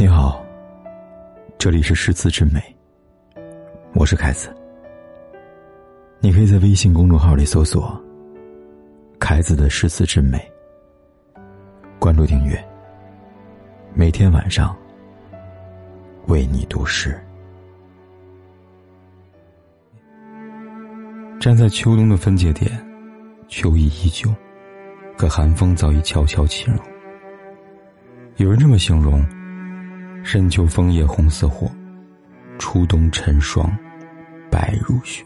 你好，这里是诗词之美，我是凯子。你可以在微信公众号里搜索“凯子的诗词之美”，关注订阅，每天晚上为你读诗。站在秋冬的分界点，秋意依旧，可寒风早已悄悄侵入。有人这么形容：深秋枫叶红似火，初冬晨霜白如雪。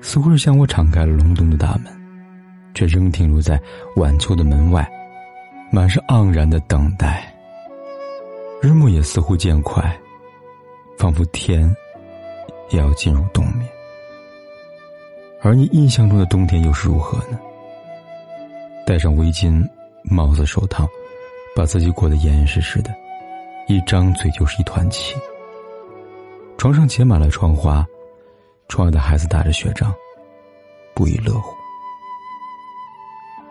似乎是向我敞开了隆冬的大门，却仍停留在晚秋的门外，满是盎然的等待。日暮也似乎渐快，仿佛天也要进入冬眠。而你印象中的冬天又是如何呢？戴上围巾、帽子、手套。把自己裹得严严实实的，一张嘴就是一团气。床上结满了窗花，窗外的孩子打着雪仗，不亦乐乎。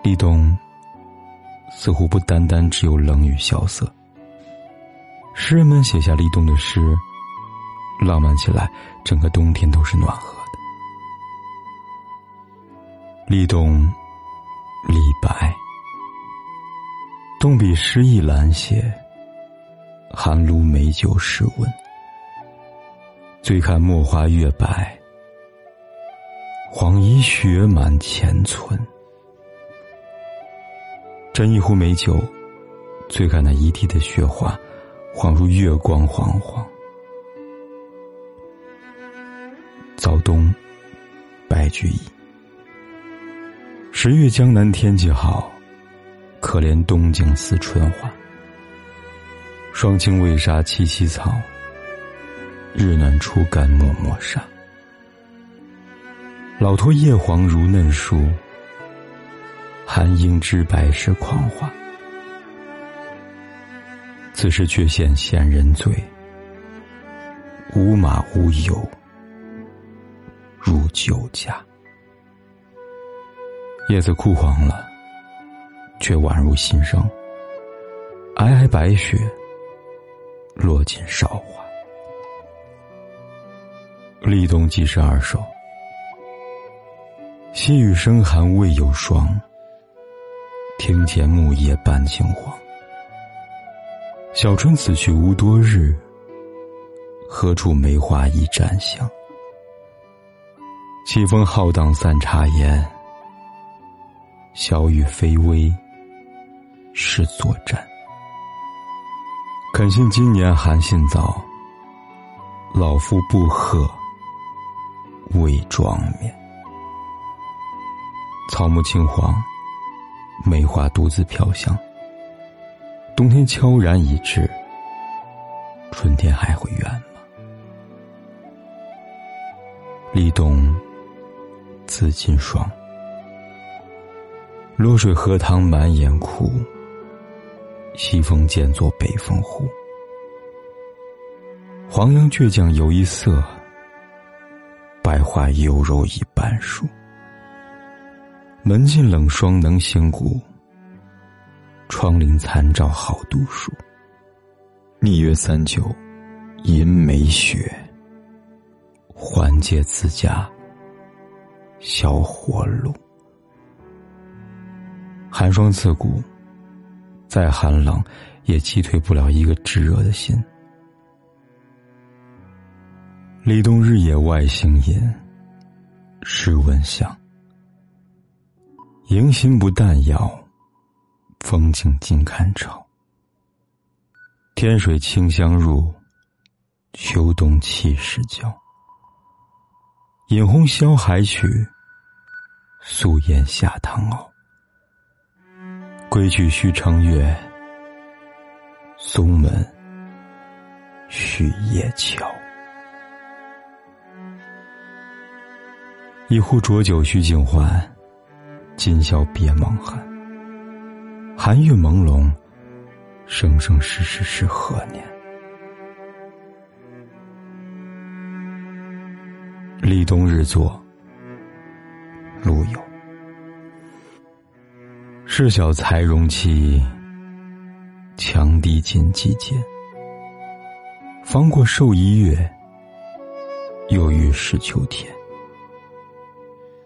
立冬似乎不单单只有冷雨萧瑟。诗人们写下立冬的诗，浪漫起来，整个冬天都是暖和的。立冬，李白。动笔诗意阑写，寒炉美酒试温。醉看墨花月白，黄衣雪满前村。斟一壶美酒，醉看那一地的雪花，恍如月光晃晃。早冬，白居易。十月江南天气好。可怜东京似春花，霜清未杀萋萋草。日暖初干漠漠沙。老托叶黄如嫩树，寒英知白是狂花。此时却羡闲人醉，无马无油，入酒家。叶子枯黄了。却宛如新生，皑皑白雪落尽韶华。立冬即是二首，细雨生寒未有霜。庭前木叶半青黄。小春此去无多日，何处梅花一绽香？起风浩荡散茶烟，小雨霏微。是作战。肯信今年寒信早，老夫不贺未妆面。草木青黄，梅花独自飘香。冬天悄然已至，春天还会远吗？立冬，自今霜。落水荷塘满眼枯。西风渐作北风呼，黄杨倔强有一色，百花幽柔一半树。门禁冷霜能行骨，窗棂残照好读书。逆月三九银梅雪，缓解自家小火炉。寒霜刺骨。再寒冷，也击退不了一个炙热的心。立冬日野外行吟，试闻香。迎新不淡遥，风景尽看潮。天水清香入，秋冬气势交。饮红消海曲，素颜下唐媪。归去须乘月，松门续夜桥。一壶浊酒须尽欢，今宵别梦寒。寒月朦胧，生生世世是何年？立冬日作，事小才容期，羌笛尽季节。方过寿一月，又遇是秋天。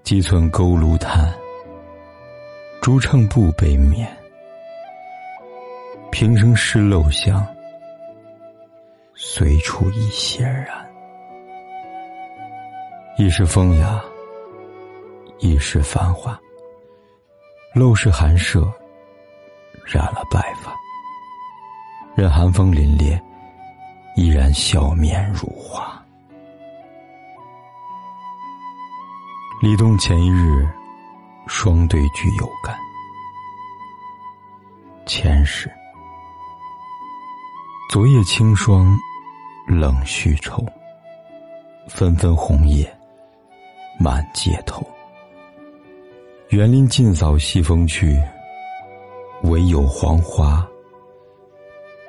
几寸勾炉炭，竹秤不悲眠。平生失陋巷，随处已闲然。一时风雅，一时繁华。陋室寒舍，染了白发。任寒风凛冽，依然笑面如花。立冬前一日，双对句有感。前世，昨夜清霜，冷絮愁。纷纷红叶，满街头。园林尽扫西风去，唯有黄花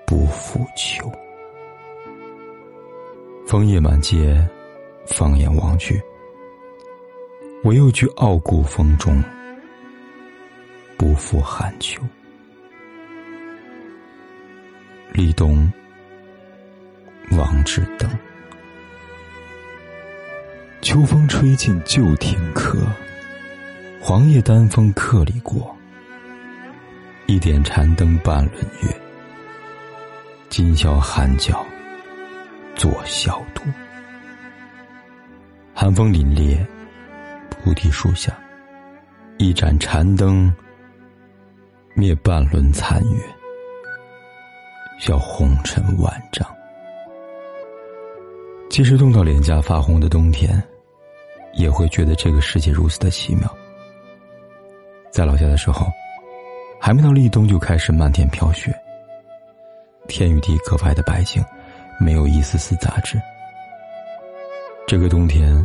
不复秋。枫叶满街，放眼望去，唯有去傲骨风中，不负寒秋。立冬，王志登。秋风吹尽旧亭客。黄叶丹枫客里过，一点残灯半轮月。今宵寒角作小度。寒风凛冽，菩提树下，一盏残灯灭半轮残月，笑红尘万丈。即使冻到脸颊发红的冬天，也会觉得这个世界如此的奇妙。在老家的时候，还没到立冬就开始漫天飘雪。天与地格外的白净，没有一丝丝杂质。这个冬天，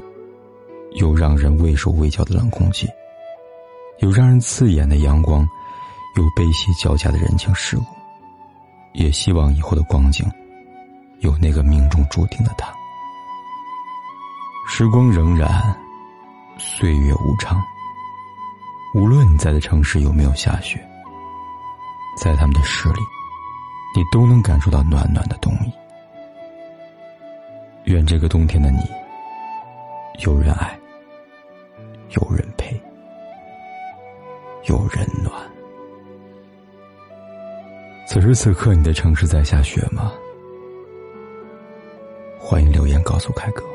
有让人畏手畏脚的冷空气，有让人刺眼的阳光，有悲喜交加的人情世故。也希望以后的光景，有那个命中注定的他。时光荏苒，岁月无常。无论你在的城市有没有下雪，在他们的诗里，你都能感受到暖暖的冬意。愿这个冬天的你，有人爱，有人陪，有人暖。此时此刻，你的城市在下雪吗？欢迎留言告诉凯哥。